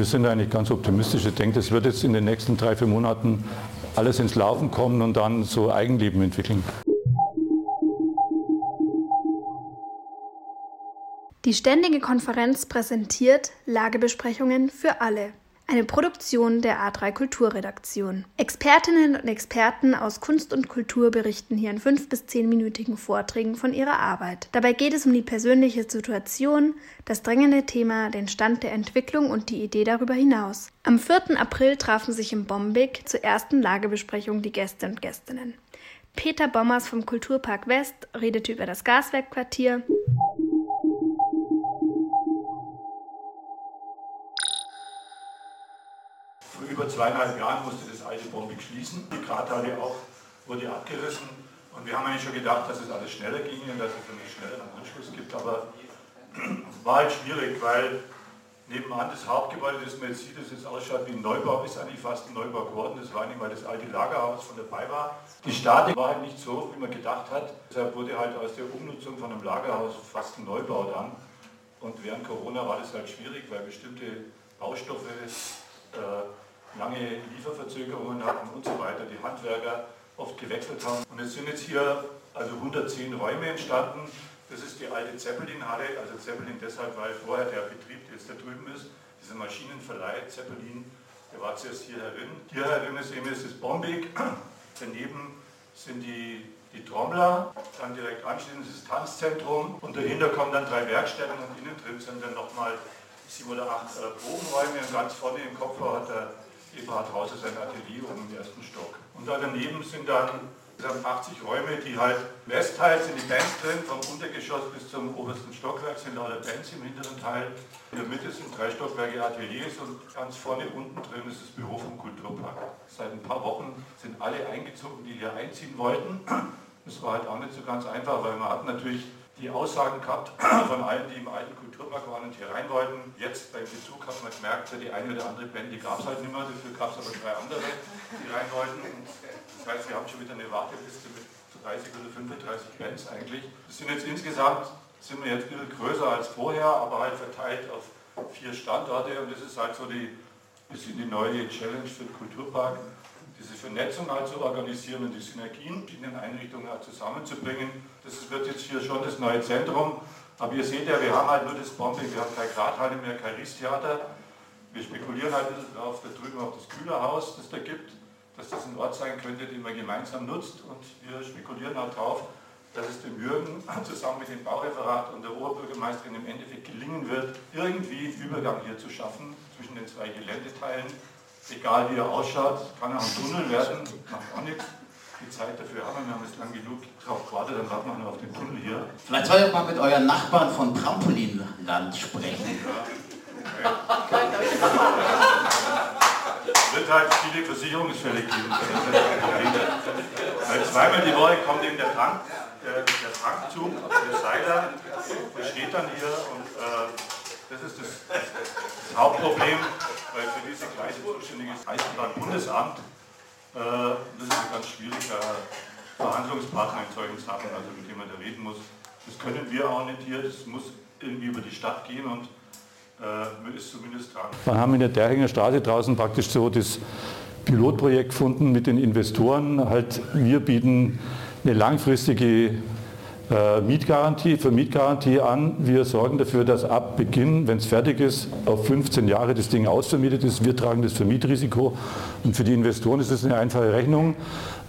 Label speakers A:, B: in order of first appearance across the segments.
A: Wir sind eigentlich ganz optimistisch. Ich denke, das wird jetzt in den nächsten drei, vier Monaten alles ins Laufen kommen und dann so Eigenleben entwickeln.
B: Die Ständige Konferenz präsentiert Lagebesprechungen für alle. Eine Produktion der A3 Kulturredaktion. Expertinnen und Experten aus Kunst und Kultur berichten hier in fünf bis zehnminütigen Vorträgen von ihrer Arbeit. Dabei geht es um die persönliche Situation, das drängende Thema, den Stand der Entwicklung und die Idee darüber hinaus. Am 4. April trafen sich im Bombig zur ersten Lagebesprechung die Gäste und Gästinnen. Peter Bommers vom Kulturpark West redete über das Gaswerkquartier.
C: Über zweieinhalb Jahren musste das alte Bombig schließen. Die Krathalle auch wurde abgerissen. Und wir haben eigentlich schon gedacht, dass es alles schneller ging und dass es einen schnelleren Anschluss gibt. Aber war halt schwierig, weil nebenan das Hauptgebäude, das man jetzt sieht, das jetzt ausschaut wie ein Neubau, ist eigentlich fast ein Neubau geworden. Das war nicht, weil das alte Lagerhaus von dabei war. Die Statik war halt nicht so, wie man gedacht hat. Deshalb wurde halt aus der Umnutzung von einem Lagerhaus fast ein Neubau dann. Und während Corona war das halt schwierig, weil bestimmte Baustoffe äh, lange Lieferverzögerungen hatten und so weiter, die Handwerker oft gewechselt haben. Und es sind jetzt hier also 110 Räume entstanden. Das ist die alte Zeppelin-Halle, also Zeppelin deshalb, weil vorher der Betrieb, der jetzt da drüben ist, dieser Maschinenverleih Zeppelin, der war zuerst hier herin. Hier herin ist eben das Bombig, daneben sind die, die Trommler, dann direkt anschließend das Tanzzentrum und dahinter kommen dann drei Werkstätten und innen drin sind dann nochmal sieben oder acht äh, Probenräume und ganz vorne im Kopf hat der Eberhard Hauser sein Atelier oben im ersten Stock. Und da daneben sind dann 80 Räume, die halt Westteil sind die Bands drin, vom Untergeschoss bis zum obersten Stockwerk sind lauter Bands im hinteren Teil. In der Mitte sind drei Stockwerke Ateliers und ganz vorne unten drin ist das Büro vom Kulturpark. Seit ein paar Wochen sind alle eingezogen, die hier einziehen wollten. Das war halt auch nicht so ganz einfach, weil man hat natürlich die Aussagen gehabt von allen, die im alten Kulturpark waren und hier rein wollten. Jetzt beim Besuch hat man gemerkt, die eine oder andere Band, die gab es halt nicht mehr, dafür gab es aber drei andere, die rein wollten. Das heißt, wir haben schon wieder eine Warteliste mit 30 oder 35 Bands eigentlich. Das sind jetzt insgesamt, sind wir jetzt ein bisschen größer als vorher, aber halt verteilt auf vier Standorte und das ist halt so die, bisschen die neue Challenge für den Kulturpark diese Vernetzung halt zu organisieren und die Synergien in den Einrichtungen halt zusammenzubringen. Das wird jetzt hier schon das neue Zentrum. Aber ihr seht ja, wir haben halt nur das Bombing, wir haben keine Gradhalle mehr, kein Riestheater. Wir spekulieren halt ein bisschen drauf, da drüben auf das Kühlerhaus, das da gibt, dass das ein Ort sein könnte, den man gemeinsam nutzt. Und wir spekulieren halt drauf, dass es dem Jürgen zusammen mit dem Baureferat und der Oberbürgermeisterin im Endeffekt gelingen wird, irgendwie einen Übergang hier zu schaffen zwischen den zwei Geländeteilen egal wie er ausschaut, kann er ein Tunnel werden, macht auch nichts. Die Zeit dafür haben wir, haben jetzt lang genug drauf gewartet, dann warten wir noch auf den Tunnel hier.
D: Vielleicht soll ich mal mit euren Nachbarn von Trampolinland sprechen.
C: Ja. Okay. Wird halt viele Versicherungsfälle geben. Weil zweimal die Woche kommt eben der Tank, der, der Tankzug, der Seiler, der steht dann hier und äh, das ist das, das Hauptproblem weil für diese zuständig ist Eisenbahnbundesamt. Äh, das ist ein ganz schwieriger Verhandlungspartner in solchen Sachen, also mit dem man da reden muss. Das können wir auch nicht hier, das muss irgendwie über die Stadt gehen und äh, ist zumindest dran.
A: Wir haben in der Derringer Straße draußen praktisch so das Pilotprojekt gefunden mit den Investoren. Halt, wir bieten eine langfristige Mietgarantie, für Mietgarantie an. Wir sorgen dafür, dass ab Beginn, wenn es fertig ist, auf 15 Jahre das Ding ausvermietet ist. Wir tragen das Vermietrisiko und für die Investoren ist es eine einfache Rechnung.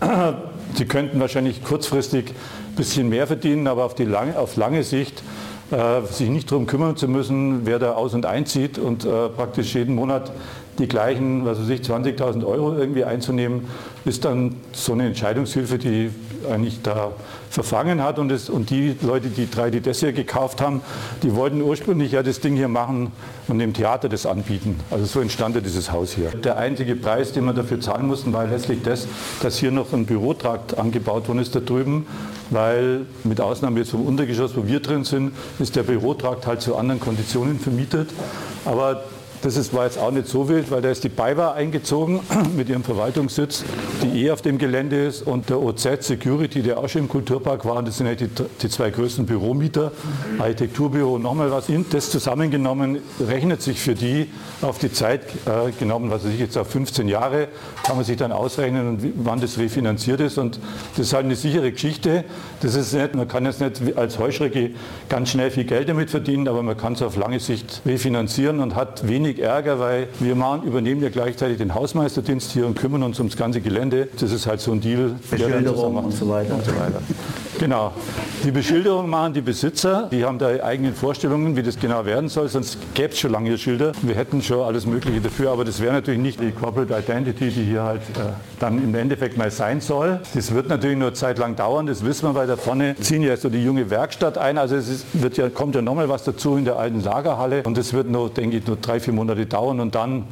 A: Sie könnten wahrscheinlich kurzfristig ein bisschen mehr verdienen, aber auf, die lange, auf lange Sicht äh, sich nicht darum kümmern zu müssen, wer da aus- und einzieht und äh, praktisch jeden Monat die gleichen, was weiß ich, 20.000 Euro irgendwie einzunehmen, ist dann so eine Entscheidungshilfe, die eigentlich da verfangen hat. Und, das, und die Leute, die drei, die das hier gekauft haben, die wollten ursprünglich ja das Ding hier machen und dem Theater das anbieten. Also so entstand ja dieses Haus hier. Der einzige Preis, den wir dafür zahlen mussten, war letztlich das, dass hier noch ein Bürotrakt angebaut worden ist da drüben, weil mit Ausnahme jetzt vom Untergeschoss, wo wir drin sind, ist der Bürotrakt halt zu anderen Konditionen vermietet. Aber
C: Das ist, war jetzt auch nicht so wild, weil da ist die BayWa eingezogen mit ihrem Verwaltungssitz, die eh auf dem Gelände ist und der OZ Security, der auch schon im Kulturpark war. Das sind halt die, die zwei größten Büromieter, Architekturbüro und nochmal was. Das zusammengenommen rechnet sich für die auf die Zeit äh, genommen, was weiß ich jetzt auf 15 Jahre, kann man sich dann ausrechnen, wann das refinanziert ist. Und das ist halt eine sichere Geschichte. Das ist nicht, man kann jetzt nicht als Heuschrecke ganz schnell viel Geld damit verdienen, aber man kann es auf lange Sicht refinanzieren und hat wenig Ärger, weil wir machen, übernehmen ja gleichzeitig den Hausmeisterdienst hier und kümmern uns ums ganze Gelände. Das ist halt so ein Deal.
D: Beschilderung und so weiter. Und so weiter.
C: Genau. Die Beschilderung machen die Besitzer. Die haben da eigene Vorstellungen, wie das genau werden soll. Sonst gäbe es schon lange Schilder. Wir hätten schon alles Mögliche dafür, aber das wäre natürlich nicht die Corporate Identity, die hier halt äh, dann im Endeffekt mal sein soll. Das wird natürlich nur Zeit lang dauern, das wissen wir, weil da vorne ziehen ja so die junge Werkstatt ein. Also es ist, wird ja, kommt ja nochmal was dazu in der alten Lagerhalle und das wird nur, denke ich, nur drei, vier Monate dauern und dann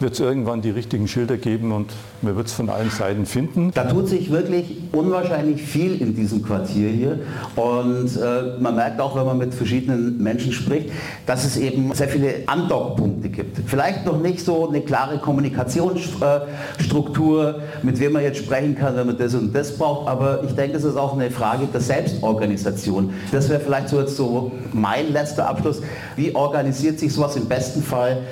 C: wird es irgendwann die richtigen Schilder geben und man wird es von allen Seiten finden.
D: Da tut sich wirklich unwahrscheinlich viel in diesem Quartier hier und äh, man merkt auch, wenn man mit verschiedenen Menschen spricht, dass es eben sehr viele Andockpunkte gibt. Vielleicht noch nicht so eine klare Kommunikationsstruktur, mit wem man jetzt sprechen kann, wenn man das und das braucht, aber ich denke, es ist auch eine Frage der Selbstorganisation. Das wäre vielleicht so jetzt so mein letzter Abschluss. Wie organisiert sich sowas im besten Fall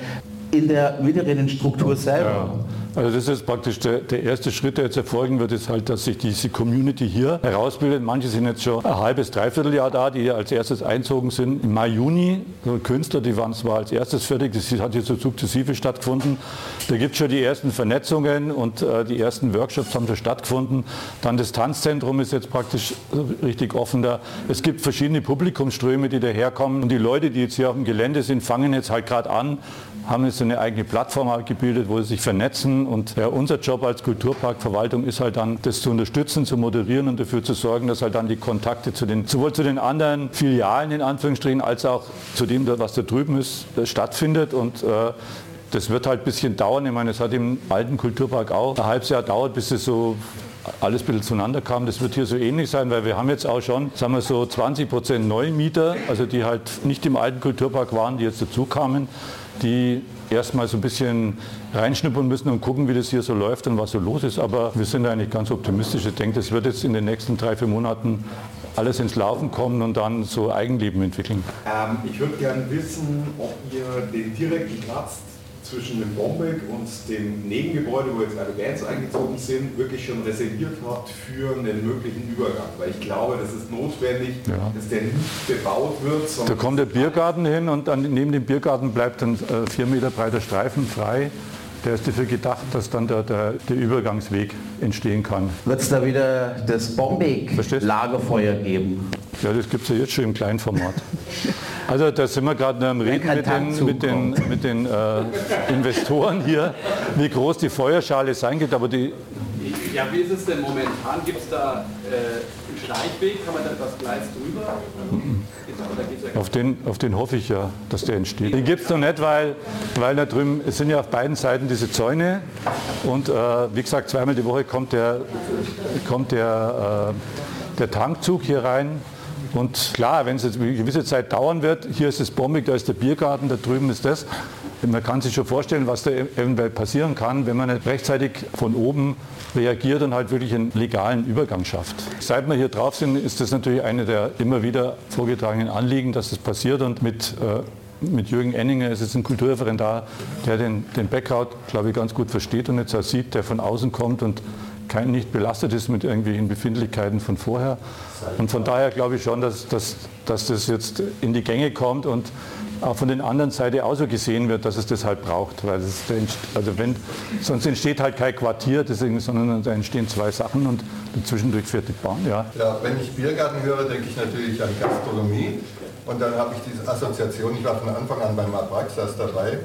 D: in der Mittelrinnenstruktur selber. Ja.
C: Also das ist praktisch der, der, erste Schritt, der jetzt erfolgen wird, ist halt, dass sich diese Community hier herausbildet. Manche sind jetzt schon ein halbes, dreiviertel Jahr da, die als erstes einzogen sind. Im Mai, Juni, so Künstler, die waren zwar als erstes fertig, das hat jetzt so sukzessive stattgefunden. Da gibt es schon die ersten Vernetzungen und äh, die ersten Workshops haben schon stattgefunden. Dann das Tanzzentrum ist jetzt praktisch richtig offen da. Es gibt verschiedene Publikumsströme, die daherkommen und die Leute, die jetzt hier auf dem Gelände sind, fangen jetzt halt gerade an, haben jetzt eine eigene Plattform gebildet, wo sie sich vernetzen. Und ja, unser Job als Kulturparkverwaltung ist halt dann, das zu unterstützen, zu moderieren und dafür zu sorgen, dass halt dann die Kontakte zu den, sowohl zu den anderen Filialen in Anführungsstrichen, als auch zu dem, was da drüben ist, stattfindet. Und äh, das wird halt ein bisschen dauern. Ich meine, es hat im alten Kulturpark auch ein halbes Jahr dauert, bis es so alles ein bisschen zueinander kam. Das wird hier so ähnlich sein, weil wir haben jetzt auch schon, sagen wir so 20 Prozent Neumieter, also die halt nicht im alten Kulturpark waren, die jetzt dazu kamen die erstmal so ein bisschen reinschnuppern müssen und gucken, wie das hier so läuft und was so los ist. Aber wir sind eigentlich ganz optimistisch. Ich denke, das wird jetzt in den nächsten drei, vier Monaten alles ins Laufen kommen und dann so Eigenleben entwickeln.
E: Ähm, ich würde gerne wissen, ob ihr den direkten Platz zwischen dem Bombeck und dem Nebengebäude, wo jetzt alle Bands eingezogen sind, wirklich schon reserviert habt für einen möglichen Übergang. Weil ich glaube, das ist notwendig, ja. dass der nicht bebaut wird.
C: Da kommt der Biergarten hin und dann neben dem Biergarten bleibt ein äh, vier Meter breiter Streifen frei. Der ist dafür gedacht, dass dann der, der, der Übergangsweg entstehen kann.
D: Wird es da wieder das Bombig-Lagerfeuer geben?
C: Ja, das gibt es ja jetzt schon im kleinen Format. Also da sind wir gerade am Reden mit den, mit den, mit den äh, Investoren hier, wie groß die Feuerschale sein wird. Aber die
F: ja, wie ist es denn momentan? Gibt es da äh, einen Schleichweg? Kann man da das Gleis drüber?
C: Auf den, auf den hoffe ich ja, dass der entsteht. Den gibt es noch nicht, weil, weil da drüben, es sind ja auf beiden Seiten diese Zäune und äh, wie gesagt, zweimal die Woche kommt der, kommt der, äh, der Tankzug hier rein und klar, wenn es jetzt eine gewisse Zeit dauern wird, hier ist es bombig, da ist der Biergarten, da drüben ist das. Man kann sich schon vorstellen, was da eventuell passieren kann, wenn man nicht rechtzeitig von oben reagiert und halt wirklich einen legalen Übergang schafft. Seit wir hier drauf sind, ist das natürlich eine der immer wieder vorgetragenen Anliegen, dass das passiert und mit äh, mit Jürgen Enninger ist es ein Kulturreferendar, der den, den Background, glaube ich, ganz gut versteht und jetzt auch sieht, der von außen kommt und kein, nicht belastet ist mit irgendwelchen Befindlichkeiten von vorher. Und von daher glaube ich schon, dass, dass, dass das jetzt in die Gänge kommt und auch von den anderen Seite auch so gesehen wird, dass es das halt braucht. Weil es, also wenn, sonst entsteht halt kein Quartier, deswegen, sondern da entstehen zwei Sachen und zwischendurch fährt die Bahn. Ja.
E: ja, wenn ich Biergarten höre, denke ich natürlich an Gastronomie. Und dann habe ich diese Assoziation, ich war von Anfang an beim Abraxas dabei,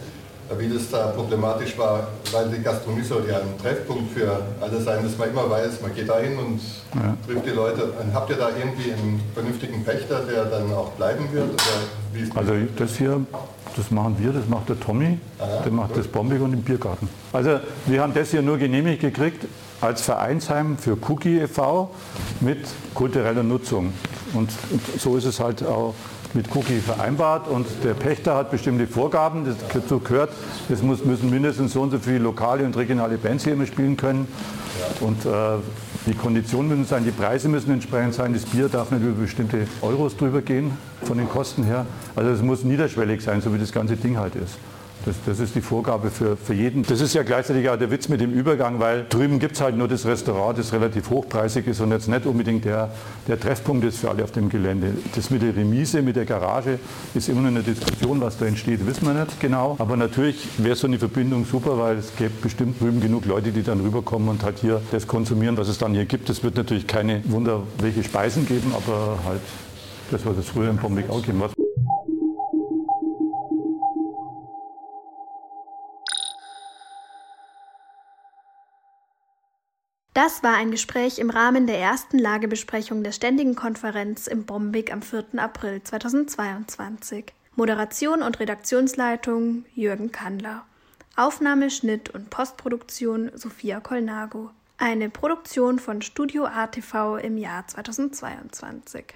E: wie das da problematisch war, weil die Gastronomie soll ja ein Treffpunkt für alle sein, dass man immer weiß, man geht da hin und ja. trifft die Leute. Und habt ihr da irgendwie einen vernünftigen Pächter, der dann auch bleiben wird?
C: also das hier, das machen wir, das macht der Tommy, Aha, der macht gut. das Bombig und den Biergarten. Also wir haben das hier nur genehmigt gekriegt als Vereinsheim für Cookie e.V. mit kultureller Nutzung. Und so ist es halt auch mit Cookie vereinbart und der Pächter hat bestimmte Vorgaben, dazu gehört, es muss, müssen mindestens so und so viele lokale und regionale Bands hier immer spielen können und äh, die Konditionen müssen sein, die Preise müssen entsprechend sein, das Bier darf nicht über bestimmte Euros drüber gehen von den Kosten her. Also es muss niederschwellig sein, so wie das ganze Ding halt ist. Das, das, ist die Vorgabe für, für jeden. Das ist ja gleichzeitig auch der Witz mit dem Übergang, weil drüben gibt es halt nur das Restaurant, das relativ hochpreisig ist und jetzt nicht unbedingt der, der Treffpunkt ist für alle auf dem Gelände. Das mit der Remise, mit der Garage ist immer noch eine Diskussion, was da entsteht, wissen wir nicht genau. Aber natürlich wäre so eine Verbindung super, weil es gäbe bestimmt drüben genug Leute, die dann rüberkommen und halt hier das konsumieren, was es dann hier gibt. Es wird natürlich keine Wunder, welche Speisen geben, aber halt das, was es früher im Pombeck auch gegeben hat.
B: Das war ein Gespräch im Rahmen der ersten Lagebesprechung der Ständigen Konferenz im Bombig am 4. April 2022. Moderation und Redaktionsleitung Jürgen Kandler. Aufnahme, Schnitt und Postproduktion Sophia Kolnago. Eine Produktion von Studio ATV im Jahr 2022.